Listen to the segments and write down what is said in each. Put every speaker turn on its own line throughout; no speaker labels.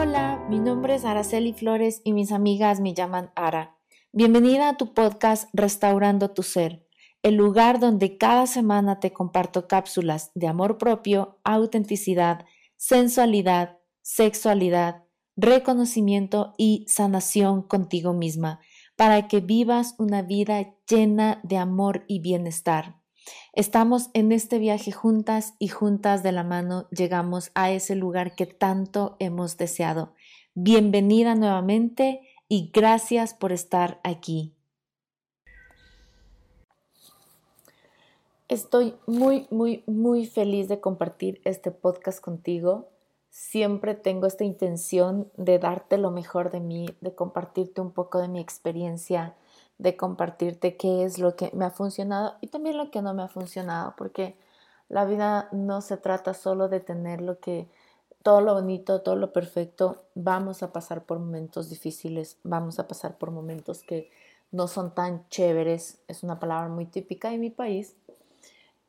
Hola, mi nombre es Araceli Flores y mis amigas me llaman Ara. Bienvenida a tu podcast Restaurando tu Ser, el lugar donde cada semana te comparto cápsulas de amor propio, autenticidad, sensualidad, sexualidad, reconocimiento y sanación contigo misma, para que vivas una vida llena de amor y bienestar. Estamos en este viaje juntas y juntas de la mano llegamos a ese lugar que tanto hemos deseado. Bienvenida nuevamente y gracias por estar aquí. Estoy muy, muy, muy feliz de compartir este podcast contigo. Siempre tengo esta intención de darte lo mejor de mí, de compartirte un poco de mi experiencia, de compartirte qué es lo que me ha funcionado y también lo que no me ha funcionado, porque la vida no se trata solo de tener lo que todo lo bonito, todo lo perfecto, vamos a pasar por momentos difíciles, vamos a pasar por momentos que no son tan chéveres, es una palabra muy típica en mi país,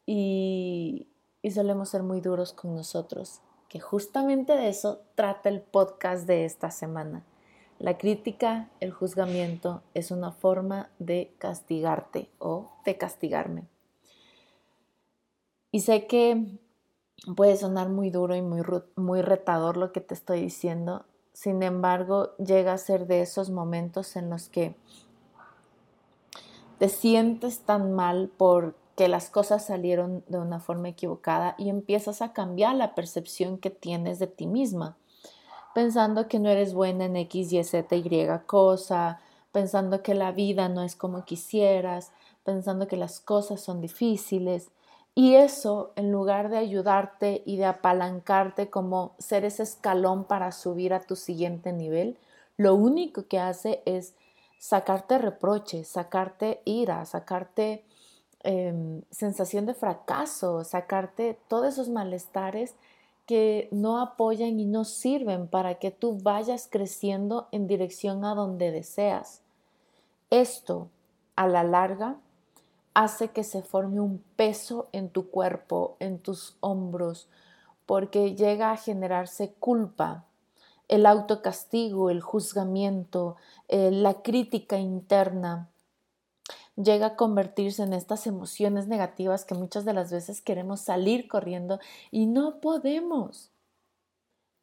y, y solemos ser muy duros con nosotros, que justamente de eso trata el podcast de esta semana. La crítica, el juzgamiento, es una forma de castigarte o de castigarme. Y sé que puede sonar muy duro y muy, retador lo que te estoy diciendo, sin embargo, llega a ser de esos momentos en los que te sientes tan mal porque las cosas salieron de una forma equivocada y empiezas a cambiar la percepción que tienes de ti misma pensando que no eres buena en X, Y, Z, Y cosa, pensando que la vida no es como quisieras, pensando que las cosas son difíciles. Y eso, en lugar de ayudarte y de apalancarte como ser ese escalón para subir a tu siguiente nivel, lo único que hace es sacarte reproches, sacarte ira, sacarte em, sensación de fracaso, sacarte todos esos malestares que no apoyan y no sirven para que tú vayas creciendo en dirección a donde deseas. Esto, a la larga, hace que se forme un peso en tu cuerpo, en tus hombros, porque llega a generarse culpa, el autocastigo, el juzgamiento, eh, la crítica interna, llega a convertirse en estas emociones negativas que muchas de las veces queremos salir corriendo y no podemos.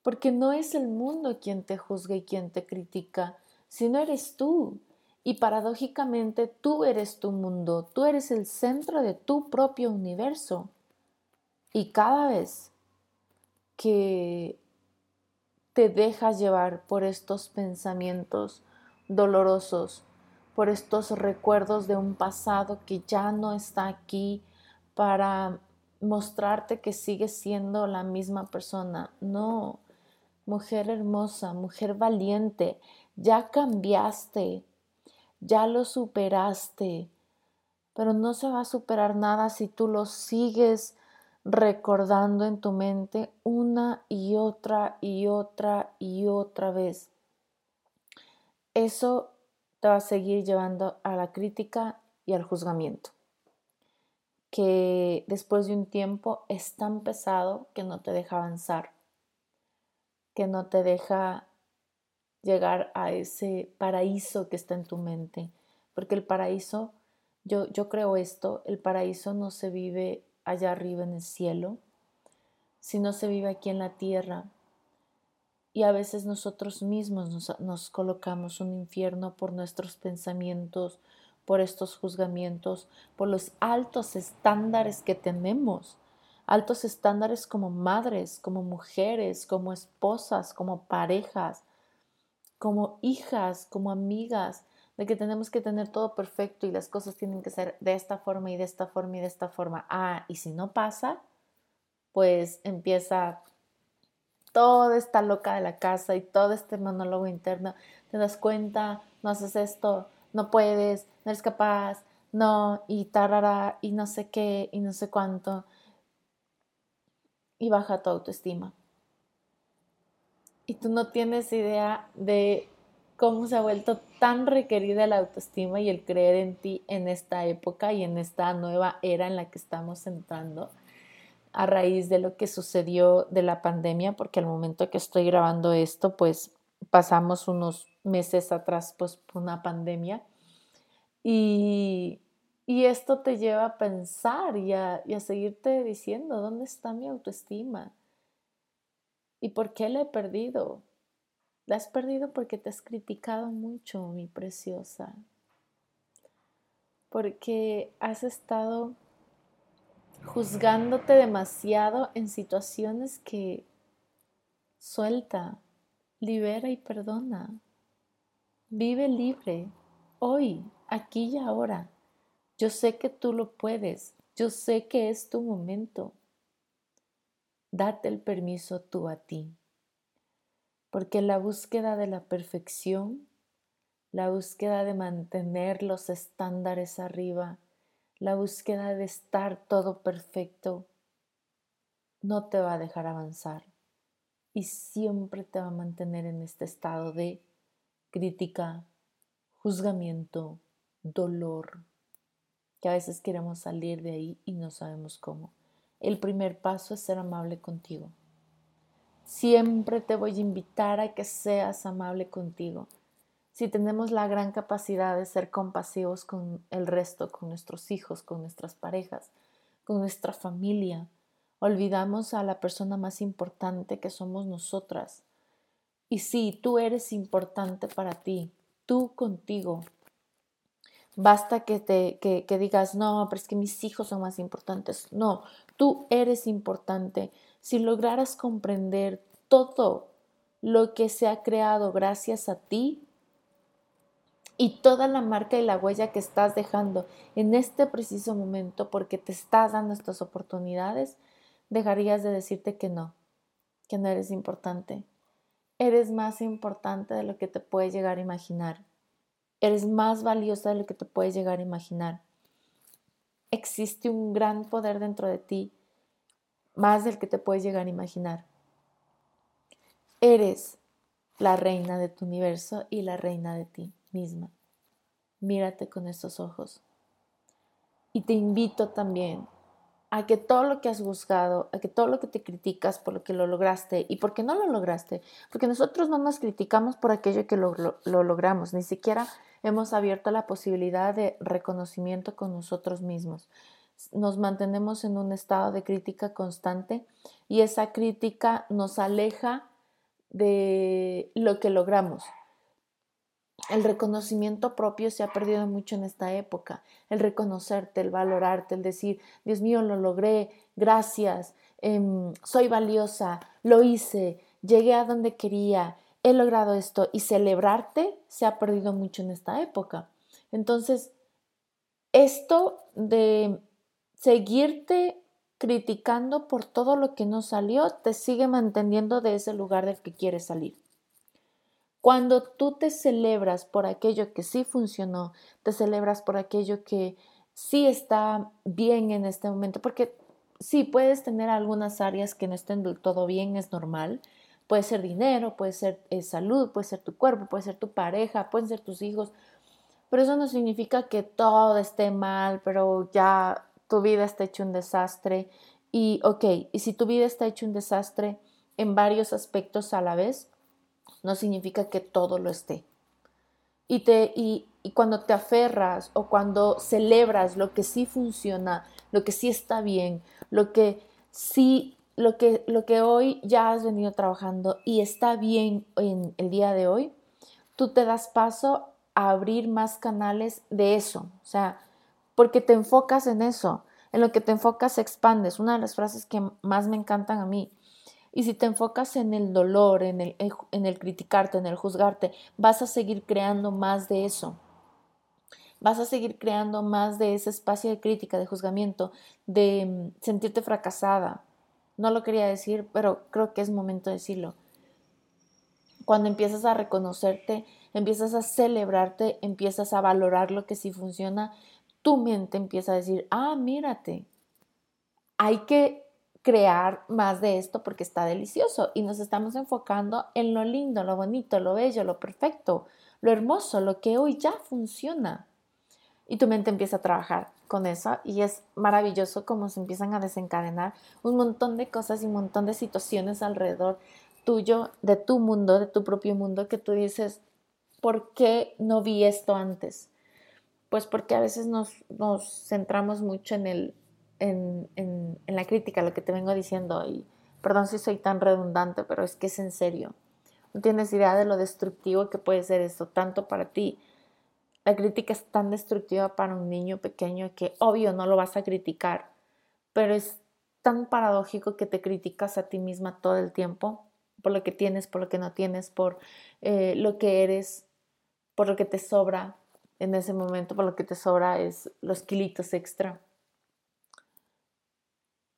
Porque no es el mundo quien te juzga y quien te critica, sino eres tú. Y paradójicamente tú eres tu mundo, tú eres el centro de tu propio universo. Y cada vez que te dejas llevar por estos pensamientos dolorosos, por estos recuerdos de un pasado que ya no está aquí para mostrarte que sigues siendo la misma persona. No, mujer hermosa, mujer valiente, ya cambiaste, ya lo superaste, pero no se va a superar nada si tú lo sigues recordando en tu mente una y otra y otra y otra vez. Eso te va a seguir llevando a la crítica y al juzgamiento, que después de un tiempo es tan pesado que no te deja avanzar, que no te deja llegar a ese paraíso que está en tu mente, porque el paraíso, yo, yo creo esto, el paraíso no se vive allá arriba en el cielo, sino se vive aquí en la tierra, y a veces nosotros mismos nos, colocamos un infierno por nuestros pensamientos, por estos juzgamientos, por los altos estándares que tenemos, altos estándares como madres, como mujeres, como esposas, como parejas, como hijas, como amigas, de que tenemos que tener todo perfecto y las cosas tienen que ser de esta forma y de esta forma y de esta forma. Ah, y si no pasa, pues empieza toda esta loca de la casa y todo este monólogo interno, te das cuenta, no haces esto, no puedes, no eres capaz, no, y tarara, y no sé qué, y no sé cuánto, y baja tu autoestima. Y tú no tienes idea de cómo se ha vuelto tan requerida la autoestima y el creer en ti en esta época y en esta nueva era en la que estamos entrando a raíz de lo que sucedió de la pandemia, porque al momento que estoy grabando esto, pues pasamos unos meses atrás pues una pandemia y, esto te lleva a pensar y a, y a seguirte diciendo, ¿dónde está mi autoestima? ¿Y por qué la he perdido? La has perdido porque te has criticado mucho, mi preciosa. Porque has estado juzgándote demasiado en situaciones que suelta, libera y perdona. Vive libre, hoy, aquí y ahora. Yo sé que tú lo puedes, yo sé que es tu momento. Date el permiso tú a ti, porque la búsqueda de la perfección, la búsqueda de mantener los estándares arriba, la búsqueda de estar todo perfecto, no te va a dejar avanzar y siempre te va a mantener en este estado de crítica, juzgamiento, dolor, que a veces queremos salir de ahí y no sabemos cómo. El primer paso es ser amable contigo. Siempre te voy a invitar a que seas amable contigo. Si tenemos la gran capacidad de ser compasivos con el resto, con nuestros hijos, con nuestras parejas, con nuestra familia, olvidamos a la persona más importante que somos nosotras. Y sí, tú eres importante para ti, tú contigo. Basta que, te, que, digas, no, pero es que mis hijos son más importantes. No, tú eres importante. Si lograras comprender todo lo que se ha creado gracias a ti y toda la marca y la huella que estás dejando en este preciso momento porque te estás dando estas oportunidades, dejarías de decirte que no, que no eres importante. Eres más importante de lo que te puedes llegar a imaginar. Eres más valiosa de lo que te puedes llegar a imaginar. Existe un gran poder dentro de ti, más del que te puedes llegar a imaginar. Eres la reina de tu universo y la reina de ti misma. Mírate con estos ojos. Y te invito también a que todo lo que has buscado, a que todo lo que te criticas por lo que lo lograste y por qué no lo lograste, porque nosotros no nos criticamos por aquello que lo, lo, logramos, ni siquiera hemos abierto la posibilidad de reconocimiento con nosotros mismos. Nos mantenemos en un estado de crítica constante y esa crítica nos aleja de lo que logramos el reconocimiento propio se ha perdido mucho en esta época. El reconocerte, el valorarte, el decir, Dios mío, lo logré, gracias, em, soy valiosa, lo hice, llegué a donde quería, he logrado esto y celebrarte se ha perdido mucho en esta época. Entonces, esto de seguirte criticando por todo lo que no salió, te sigue manteniendo de ese lugar del que quieres salir. Cuando tú te celebras por aquello que sí funcionó, te celebras por aquello que sí está bien en este momento, porque sí puedes tener algunas áreas que no estén del todo bien, es normal. Puede ser dinero, puede ser eh, salud, puede ser tu cuerpo, puede ser tu pareja, pueden ser tus hijos, pero eso no significa que todo esté mal, pero ya tu vida está hecho un desastre. Y ok, y si tu vida está hecho un desastre en varios aspectos a la vez, no significa que todo lo esté. Y, te, y, cuando te aferras o cuando celebras lo que sí funciona, lo que sí está bien, lo que sí, lo que, lo que hoy ya has venido trabajando y está bien en el día de hoy, tú te das paso a abrir más canales de eso. O sea, porque te enfocas en eso. En lo que te enfocas expandes. Una de las frases que más me encantan a mí y si te enfocas en el dolor, en el, en el criticarte, en el juzgarte, vas a seguir creando más de eso. Vas a seguir creando más de ese espacio de crítica, de juzgamiento, de mm, sentirte fracasada. No lo quería decir, pero creo que es momento de decirlo. Cuando empiezas a reconocerte, empiezas a celebrarte, empiezas a valorar lo que sí funciona, tu mente empieza a decir, ah, mírate, hay que crear más de esto porque está delicioso y nos estamos enfocando en lo lindo, lo bonito, lo bello, lo perfecto, lo hermoso, lo que hoy ya funciona. Y tu mente empieza a trabajar. con eso y es maravilloso cómo se empiezan a desencadenar un montón de cosas y un montón de situaciones alrededor tuyo, de tu mundo, de tu propio mundo, que tú dices, ¿por qué no vi esto antes? Pues porque a veces nos, centramos mucho en, el, en, en, la crítica, lo que te vengo diciendo, y perdón si soy tan redundante, pero es que es en serio. No tienes idea de lo destructivo que puede ser esto, tanto para ti. La crítica es tan destructiva para un niño pequeño que obvio no lo vas a criticar, pero es tan paradójico que te criticas a ti misma todo el tiempo por lo que tienes, por lo que no tienes, por eh, lo que eres, por lo que te sobra en ese momento, por lo que te sobra es los kilitos extra.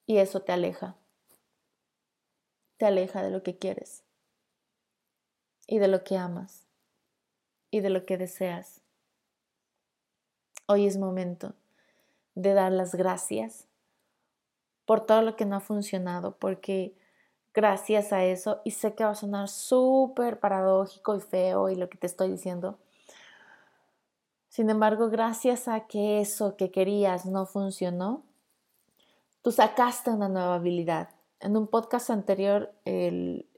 Y eso te aleja. Te aleja de lo que quieres y de lo que amas y de lo que deseas. Hoy es momento de dar las gracias por todo lo que no ha funcionado, porque gracias a eso, y sé que va a sonar súper paradójico y feo y lo que te estoy diciendo, sin embargo, gracias a que eso que querías no funcionó, tú sacaste una nueva habilidad. En un podcast anterior, el,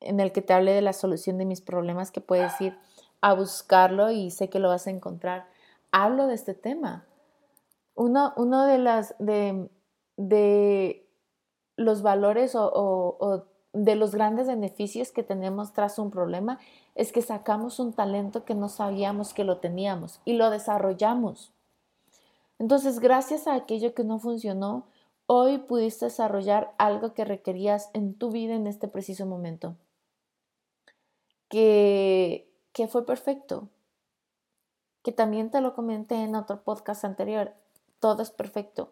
en el que te hablé de la solución de mis problemas, que puedes ir a buscarlo y sé que lo vas a encontrar. Hablo de este tema. Uno, uno de, las, de, de los valores o, o, de los grandes beneficios que tenemos tras un problema es que sacamos un talento que no sabíamos que lo teníamos y lo desarrollamos. Entonces, gracias a aquello que no funcionó, hoy pudiste desarrollar algo que requerías en tu vida en este preciso momento que, que fue perfecto, que también te lo comenté en otro podcast anterior, todo es perfecto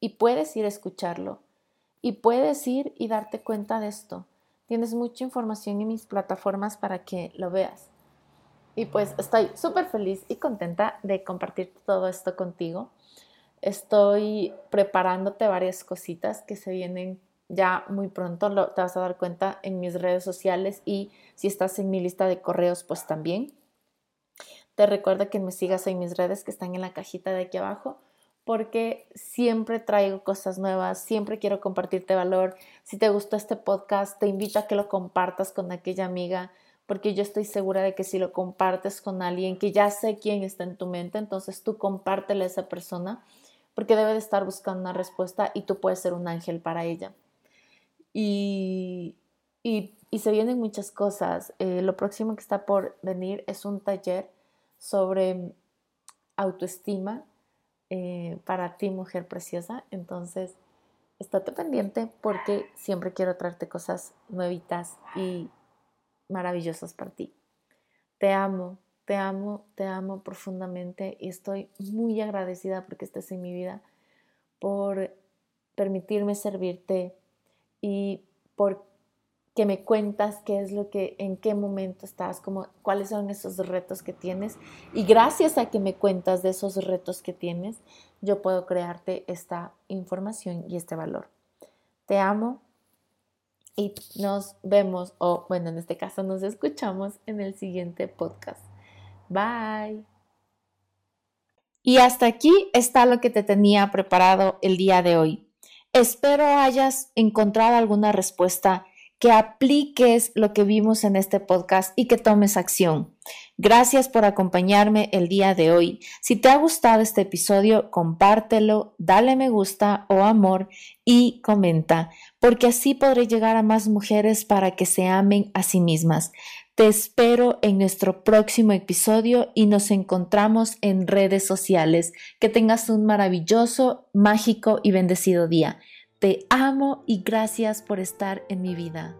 y puedes ir a escucharlo y puedes ir y darte cuenta de esto. Tienes mucha información en mis plataformas para que lo veas. Y pues estoy súper feliz y contenta de compartir todo esto contigo. Estoy preparándote varias cositas que se vienen ya muy pronto lo, te vas a dar cuenta en mis redes sociales y si estás en mi lista de correos, pues también. Te recuerdo que me sigas en mis redes que están en la cajita de aquí abajo porque siempre traigo cosas nuevas, siempre quiero compartirte valor. Si te gustó este podcast, te invito a que lo compartas con aquella amiga, porque yo estoy segura de que si lo compartes con alguien que ya sé quién está en tu mente, entonces tú compártele a esa persona, porque debe de estar buscando una respuesta y tú puedes ser un ángel para ella. Y, se vienen muchas cosas. Eh, lo próximo que está por venir es un taller sobre autoestima eh, para ti, mujer preciosa. Entonces, estate pendiente porque siempre quiero traerte cosas nuevitas y maravillosas para ti. Te amo, te amo, te amo profundamente y estoy muy agradecida porque estés en mi vida, por permitirme servirte y por que me cuentas qué es lo que, en qué momento estás, como, cuáles son esos retos que tienes. Y gracias a que me cuentas de esos retos que tienes, yo puedo crearte esta información y este valor. Te amo y nos vemos, o bueno, en este caso nos escuchamos en el siguiente podcast. Bye. Y hasta aquí está lo que te tenía preparado el día de hoy. Espero hayas encontrado alguna respuesta, que apliques lo que vimos en este podcast y que tomes acción. Gracias por acompañarme el día de hoy. Si te ha gustado este episodio, compártelo, dale me gusta o amor y comenta, porque así podré llegar a más mujeres para que se amen a sí mismas. Te espero en nuestro próximo episodio y nos encontramos en redes sociales. Que tengas un maravilloso, mágico y bendecido día. Te amo y gracias por estar en mi vida.